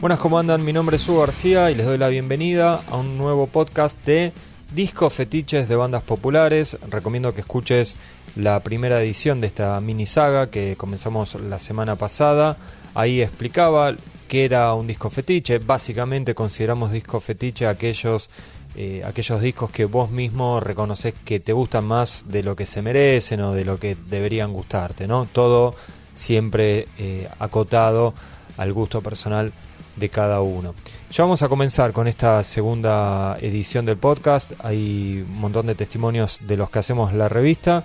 Buenas, ¿cómo andan? Mi nombre es Hugo García y les doy la bienvenida a un nuevo podcast de Discos Fetiches de Bandas Populares. Recomiendo que escuches la primera edición de esta mini saga que comenzamos la semana pasada. Ahí explicaba qué era un disco fetiche. Básicamente consideramos disco fetiche aquellos, eh, aquellos discos que vos mismo reconoces que te gustan más de lo que se merecen o de lo que deberían gustarte, ¿no? Todo siempre eh, acotado al gusto personal de cada uno. Ya vamos a comenzar con esta segunda edición del podcast. Hay un montón de testimonios de los que hacemos la revista.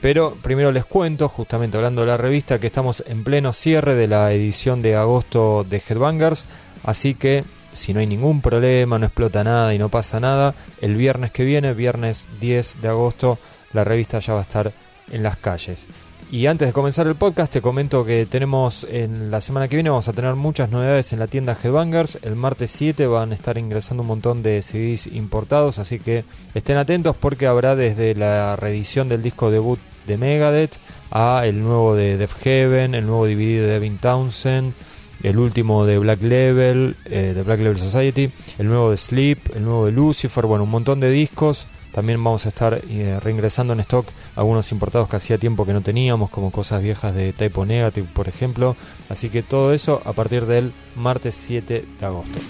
Pero primero les cuento, justamente hablando de la revista, que estamos en pleno cierre de la edición de agosto de Headbangers. Así que si no hay ningún problema, no explota nada y no pasa nada, el viernes que viene, viernes 10 de agosto, la revista ya va a estar en las calles. Y antes de comenzar el podcast, te comento que tenemos en la semana que viene, vamos a tener muchas novedades en la tienda Headbangers. El martes 7 van a estar ingresando un montón de CDs importados, así que estén atentos porque habrá desde la reedición del disco debut de Megadeth a el nuevo de Def Heaven, el nuevo DVD de Devin Townsend, el último de Black Level, eh, de Black Level Society, el nuevo de Sleep, el nuevo de Lucifer, bueno, un montón de discos también vamos a estar eh, reingresando en stock algunos importados que hacía tiempo que no teníamos, como cosas viejas de Typo Negative, por ejemplo. Así que todo eso a partir del martes 7 de agosto.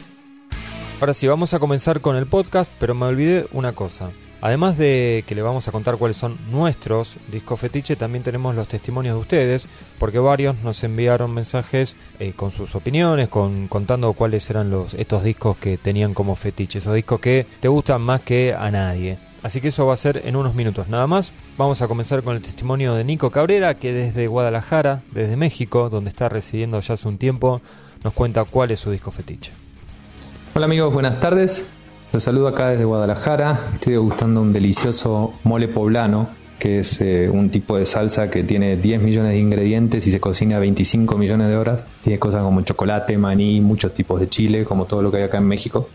Ahora sí, vamos a comenzar con el podcast, pero me olvidé una cosa. Además de que le vamos a contar cuáles son nuestros discos fetiche, también tenemos los testimonios de ustedes, porque varios nos enviaron mensajes eh, con sus opiniones, con, contando cuáles eran los, estos discos que tenían como fetiche, esos discos que te gustan más que a nadie. Así que eso va a ser en unos minutos nada más. Vamos a comenzar con el testimonio de Nico Cabrera, que desde Guadalajara, desde México, donde está residiendo ya hace un tiempo, nos cuenta cuál es su disco fetiche. Hola amigos, buenas tardes. Los saludo acá desde Guadalajara. Estoy degustando un delicioso mole poblano, que es eh, un tipo de salsa que tiene 10 millones de ingredientes y se cocina 25 millones de horas. Tiene cosas como chocolate, maní, muchos tipos de chile, como todo lo que hay acá en México.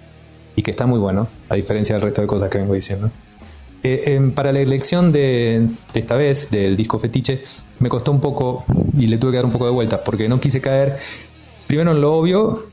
Y que está muy bueno, a diferencia del resto de cosas que vengo diciendo. Eh, para la elección de, esta vez del disco fetiche me costó un poco y le tuve que dar un poco de vuelta porque no quise caer primero en lo obvio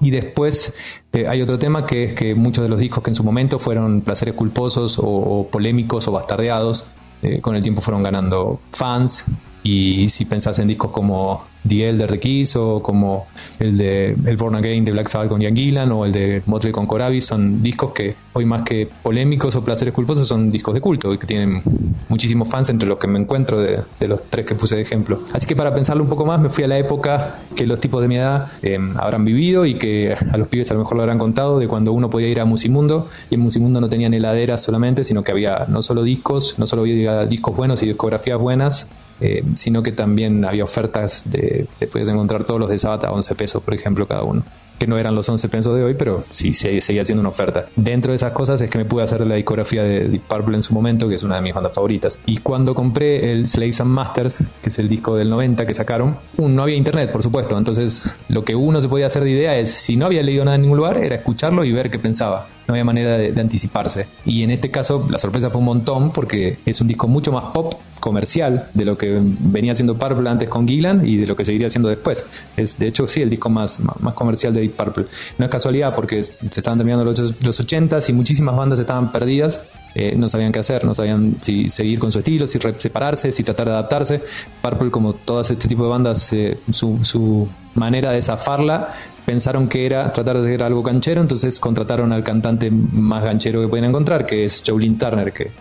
y después eh, hay otro tema que es que muchos de los discos que en su momento fueron placeres culposos o, polémicos o bastardeados eh, con el tiempo fueron ganando fans y si pensás en discos como The Elder de Kiss o como el de El Born Again de Black Sabbath con Ian Gillan o el de Motley con Corabi son discos que hoy más que polémicos o placeres culposos son discos de culto y que tienen muchísimos fans entre los que me encuentro de, los tres que puse de ejemplo. Así que para pensarlo un poco más me fui a la época que los tipos de mi edad eh, habrán vivido y que a los pibes a lo mejor lo habrán contado de cuando uno podía ir a Musimundo y en Musimundo no tenían heladeras solamente, sino que había no solo discos, no solo había discos buenos y discografías buenas, eh, sino que también había ofertas de, puedes encontrar todos los de Sabata a 11 pesos, por ejemplo, cada uno que no eran los 11 pesos de hoy, pero sí seguía siendo una oferta. Dentro de esas cosas es que me pude hacer la discografía de Deep Purple en su momento, que es una de mis bandas favoritas. Y cuando compré el Slaves and Masters, que es el disco del 90 que sacaron, no había internet, por supuesto. Entonces, lo que uno se podía hacer de idea es, si no había leído nada en ningún lugar, era escucharlo y ver qué pensaba. No había manera de anticiparse. Y en este caso, la sorpresa fue un montón, porque es un disco mucho más pop comercial de lo que venía haciendo Purple antes con Gillan y de lo que seguiría haciendo después. Es de hecho sí el disco más, más comercial de Deep Purple. No es casualidad porque se estaban terminando los, los 80s y muchísimas bandas estaban perdidas eh, no sabían qué hacer, no sabían si seguir con su estilo, si separarse, si tratar de adaptarse. Purple, como todas este tipo de bandas, eh, su, su, manera de zafarla, pensaron que era tratar de hacer algo ganchero, entonces contrataron al cantante más ganchero que pueden encontrar, que es Jolene Turner, que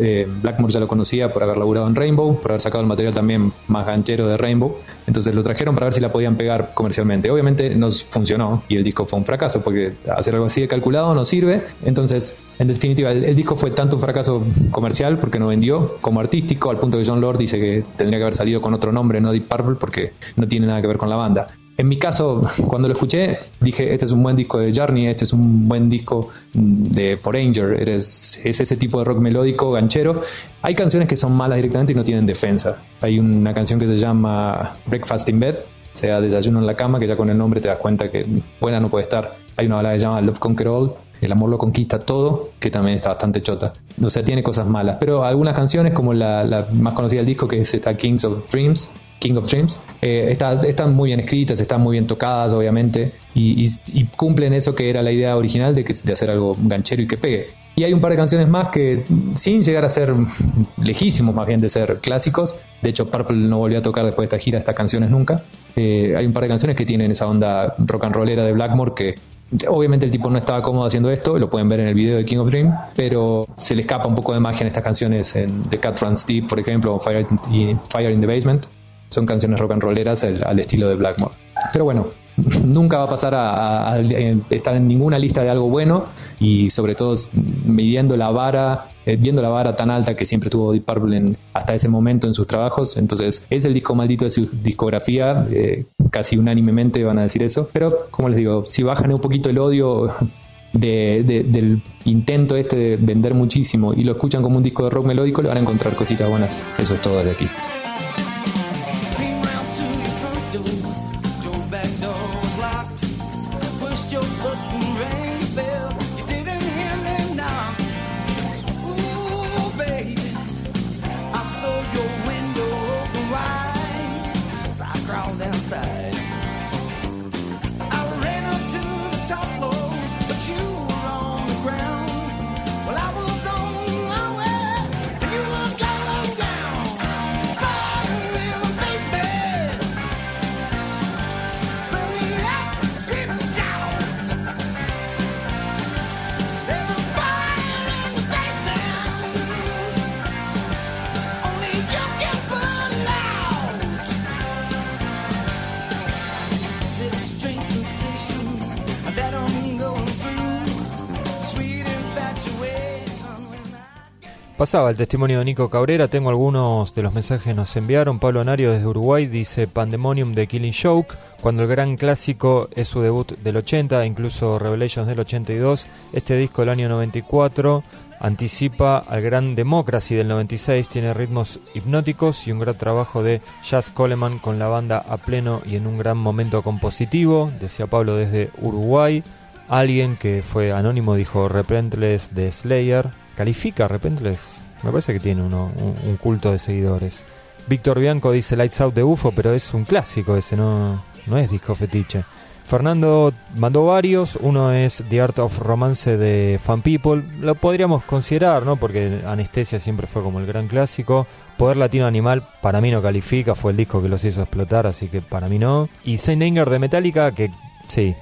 eh, Blackmore ya lo conocía por haber laburado en Rainbow, por haber sacado el material también más ganchero de Rainbow. Entonces lo trajeron para ver si la podían pegar comercialmente. Obviamente no funcionó y el disco fue un fracaso porque hacer algo así de calculado no sirve. Entonces, en definitiva, el, disco fue tanto un fracaso comercial porque no vendió como artístico, al punto que John Lord dice que tendría que haber salido con otro nombre, no Deep Purple, porque no tiene nada que ver con la banda. En mi caso, cuando lo escuché, dije, este es un buen disco de Journey, este es un buen disco de Foranger, eres, es ese tipo de rock melódico, ganchero. Hay canciones que son malas directamente y no tienen defensa. Hay una canción que se llama Breakfast in Bed, sea Desayuno en la cama, que ya con el nombre te das cuenta que buena no puede estar. Hay una balada que se llama Love Conquer All, el amor lo conquista todo, que también está bastante chota. O sea, tiene cosas malas. Pero algunas canciones, como la, más conocida del disco, que es esta Kings of Dreams, King of Dreams, eh, están muy bien escritas, están muy bien tocadas, obviamente, y, cumplen eso que era la idea original de, que, de hacer algo ganchero y que pegue. Y hay un par de canciones más que, sin llegar a ser lejísimos más bien de ser clásicos, de hecho Purple no volvió a tocar después de esta gira estas canciones nunca, eh, hay un par de canciones que tienen esa onda rock and rollera de Blackmore que Obviamente el tipo no estaba cómodo haciendo esto, lo pueden ver en el video de King of Dream, pero se le escapa un poco de magia en estas canciones en The Cat Runs Deep, por ejemplo, o Fire, Fire in the Basement. Son canciones rock and rolleras al estilo de Blackmore. Pero bueno, nunca va a pasar a, estar en ninguna lista de algo bueno y sobre todo midiendo la vara, eh, viendo la vara tan alta que siempre tuvo Deep Purple hasta ese momento en sus trabajos. Entonces es el disco maldito de su discografía, eh, casi unánimemente van a decir eso. Pero como les digo, si bajan un poquito el odio del intento este de vender muchísimo y lo escuchan como un disco de rock melódico, le van a encontrar cositas buenas. Eso es todo desde aquí. your foot Pasaba el testimonio de Nico Cabrera, tengo algunos de los mensajes que nos enviaron. Pablo Nario desde Uruguay dice Pandemonium de Killing Joke, cuando el gran clásico es su debut del 80, incluso Revelations del 82. Este disco del año 94 anticipa al gran Democracy del 96, tiene ritmos hipnóticos y un gran trabajo de Jazz Coleman con la banda a pleno y en un gran momento compositivo, decía Pablo desde Uruguay. Alguien que fue anónimo dijo Repentless de Slayer, califica Repentless. Me parece que tiene uno, un, culto de seguidores. Víctor Bianco dice Lights Out de UFO, pero es un clásico ese, no, no es disco fetiche. Fernando mandó varios, uno es The Art of Romance de Fan People, lo podríamos considerar, ¿no? Porque Anestesia siempre fue como el gran clásico. Poder Latino Animal para mí no califica, fue el disco que los hizo explotar, así que para mí no. Y Saint Anger de Metallica, que sí,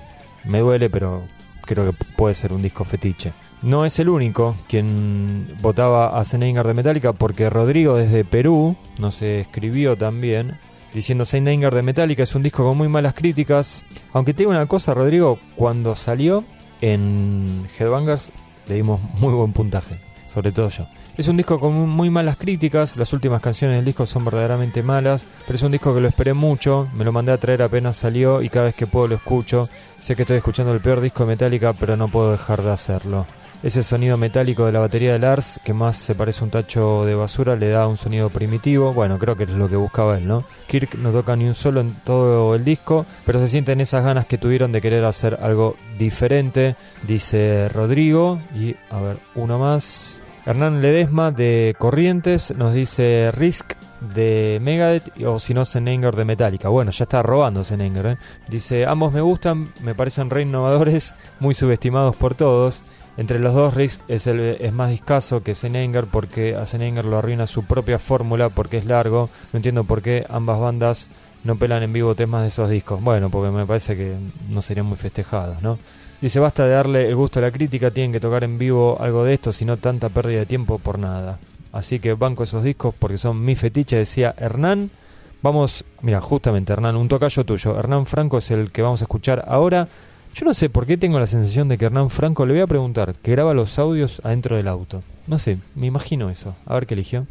me duele, pero creo que puede ser un disco fetiche. No es el único quien votaba a Saint de Metallica porque Rodrigo desde Perú nos escribió también diciendo Saint de Metallica es un disco con muy malas críticas. Aunque te digo una cosa, Rodrigo, cuando salió en Headbangers le dimos muy buen puntaje, sobre todo yo. Es un disco con muy malas críticas, las últimas canciones del disco son verdaderamente malas, pero es un disco que lo esperé mucho, me lo mandé a traer apenas salió y cada vez que puedo lo escucho. Sé que estoy escuchando el peor disco de Metallica, pero no puedo dejar de hacerlo. Ese sonido metálico de la batería de Lars, que más se parece a un tacho de basura, le da un sonido primitivo. Bueno, creo que es lo que buscaba él, ¿no? Kirk no toca ni un solo en todo el disco, pero se sienten esas ganas que tuvieron de querer hacer algo diferente, dice Rodrigo. Y a ver, uno más. Hernán Ledesma de Corrientes nos dice Risk de Megadeth o si no Senenger de Metallica. Bueno, ya está robando Senenger. ¿eh? Dice, ambos me gustan, me parecen re innovadores, muy subestimados por todos. Entre los dos, Risk es, el, es más discaso que Senenger porque a Senenger lo arruina su propia fórmula porque es largo. No entiendo por qué ambas bandas no pelan en vivo temas de esos discos. Bueno, porque me parece que no serían muy festejados, ¿no? Dice, basta de darle el gusto a la crítica, tienen que tocar en vivo algo de esto, sino tanta pérdida de tiempo por nada. Así que banco esos discos porque son mi fetiche, decía Hernán. Vamos, mira, justamente Hernán, un tocayo tuyo. Hernán Franco es el que vamos a escuchar ahora. Yo no sé por qué tengo la sensación de que Hernán Franco le voy a preguntar que graba los audios adentro del auto. No sé, me imagino eso. A ver qué eligió.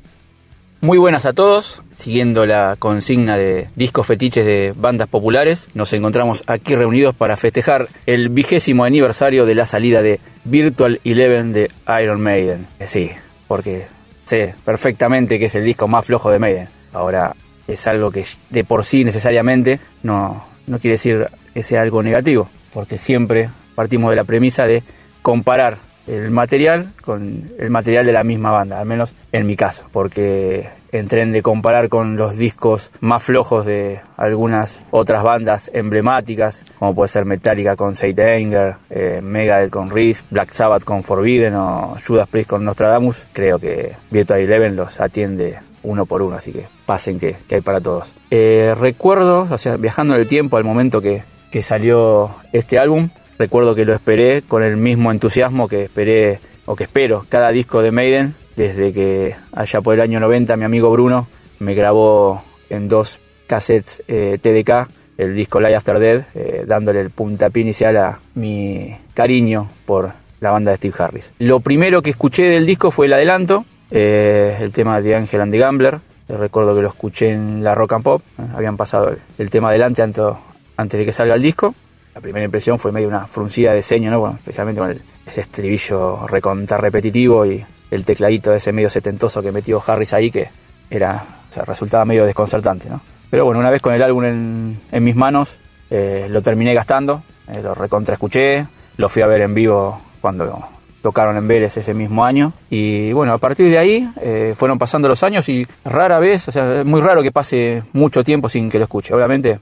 Muy buenas a todos, siguiendo la consigna de discos fetiches de bandas populares, nos encontramos aquí reunidos para festejar el vigésimo aniversario de la salida de Virtual Eleven de Iron Maiden. Eh, sí, porque sé perfectamente que es el disco más flojo de Maiden. Ahora, es algo que de por sí necesariamente no, no quiere decir que sea algo negativo, porque siempre partimos de la premisa de comparar el material con el material de la misma banda, al menos en mi caso, porque en de comparar con los discos más flojos de algunas otras bandas emblemáticas, como puede ser Metallica con Satan Anger, eh, Megadeth con Risk, Black Sabbath con Forbidden o Judas Priest con Nostradamus, creo que Virtual Eleven los atiende uno por uno, así que pasen que, hay para todos. Eh, recuerdo, o sea, viajando en el tiempo al momento que, que salió este álbum, recuerdo que lo esperé con el mismo entusiasmo que esperé o que espero cada disco de Maiden desde que allá por el año 90 mi amigo Bruno me grabó en dos cassettes eh, TDK el disco Live After Dead, eh, dándole el puntapié inicial a mi cariño por la banda de Steve Harris. Lo primero que escuché del disco fue el adelanto, eh, el tema de Angel and the Gambler. Recuerdo que lo escuché en la Rock and Pop, habían pasado el, tema adelante antes, de que salga el disco. La primera impresión fue medio una fruncida de ceño, ¿no? especialmente con ese estribillo recontra repetitivo y el tecladito ese medio setentoso que metió Harris ahí que era, o sea, resultaba medio desconcertante, ¿no? Pero bueno, una vez con el álbum en, en mis manos, eh, lo terminé gastando, eh, lo recontra escuché, lo fui a ver en vivo cuando tocaron en Vélez ese mismo año. Y bueno, a partir de ahí eh, fueron pasando los años y rara vez, o sea, es muy raro que pase mucho tiempo sin que lo escuche. Obviamente,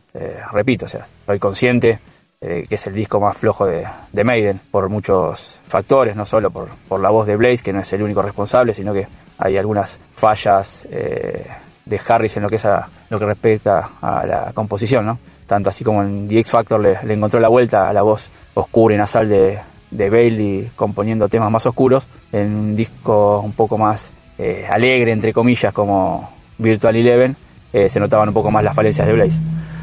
repito, o sea, soy consciente eh, que es el disco más flojo de, de, Maiden, por muchos factores, no solo por, por, la voz de Blaze, que no es el único responsable, sino que hay algunas fallas eh, de Harris en lo que, es a, lo que respecta a la composición, ¿no? Tanto así como en The X Factor le, encontró la vuelta a la voz oscura y nasal de, de Bailey componiendo temas más oscuros, en un disco un poco más eh, alegre, entre comillas, como Virtual Eleven, se notaban un poco más las falencias de Blaze.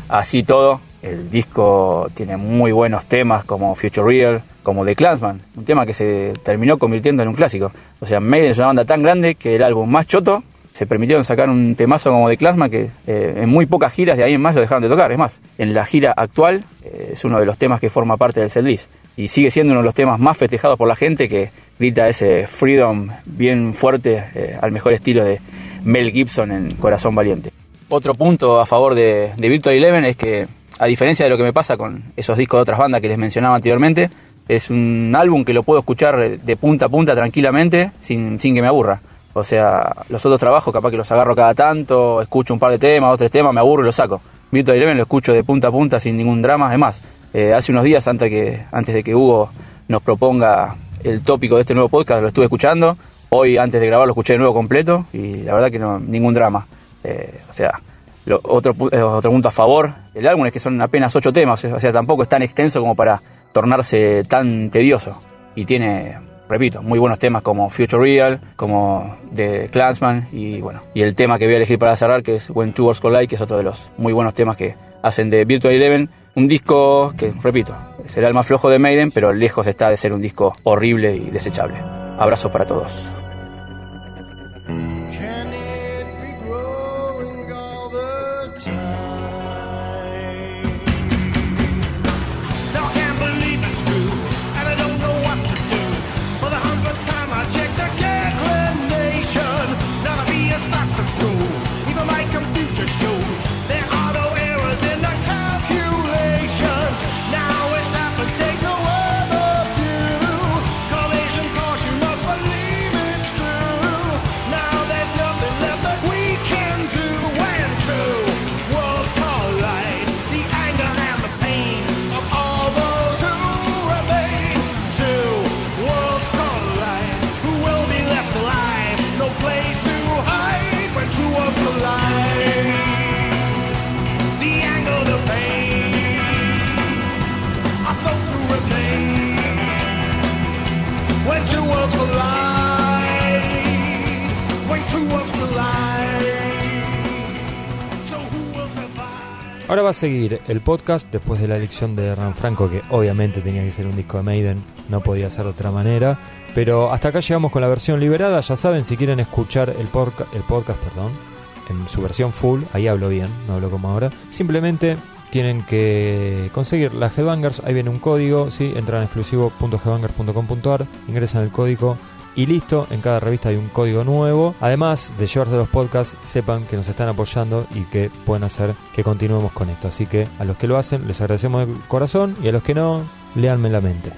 Así todo, el disco tiene muy buenos temas como Future Real, como The Clansman, un tema que se terminó convirtiendo en un clásico. O sea, Maiden es una banda tan grande que el álbum más choto se permitieron sacar un temazo como The Clansman que eh, en muy pocas giras de ahí en más lo dejaron de tocar. Es más, en la gira actual eh, es uno de los temas que forma parte del setlist y sigue siendo uno de los temas más festejados por la gente que grita ese freedom bien fuerte eh, al mejor estilo de Mel Gibson en Corazón Valiente. Otro punto a favor de, de Virtual Eleven es que a diferencia de lo que me pasa con esos discos de otras bandas que les mencionaba anteriormente, es un álbum que lo puedo escuchar de punta a punta tranquilamente sin, sin que me aburra. O sea, los otros trabajos capaz que los agarro cada tanto, escucho un par de temas, dos tres temas, me aburro y los saco. Virtual Eleven lo escucho de punta a punta sin ningún drama. Además, eh, hace unos días antes, que, antes de que Hugo nos proponga el tópico de este nuevo podcast, lo estuve escuchando. Hoy, antes de grabar, lo escuché de nuevo completo y la verdad que no, ningún drama. Eh, o sea, otro, eh, otro punto a favor del álbum es que son apenas ocho temas, o sea, tampoco es tan extenso como para tornarse tan tedioso. Y tiene, repito, muy buenos temas como Future Real, como The Clansman y bueno, y el tema que voy a elegir para cerrar que es When Two Worlds Collide, que es otro de los muy buenos temas que hacen de Virtual Eleven un disco que, repito, será el más flojo de Maiden, pero lejos está de ser un disco horrible y desechable. Abrazos para todos. Ahora va a seguir el podcast después de la elección de Hernán Franco, que obviamente tenía que ser un disco de Maiden, no podía ser de otra manera. Pero hasta acá llegamos con la versión liberada. Ya saben, si quieren escuchar el, podcast perdón, en su versión full, ahí hablo bien, no hablo como ahora. Simplemente tienen que conseguir las Headbangers. Ahí viene un código, ¿sí? entran a exclusivo.headbangers.com.ar, ingresan el código y listo, en cada revista hay un código nuevo. Además de llevarse los podcasts, sepan que nos están apoyando y que pueden hacer que continuemos con esto. Así que a los que lo hacen les agradecemos de corazón y a los que no, leanme la mente.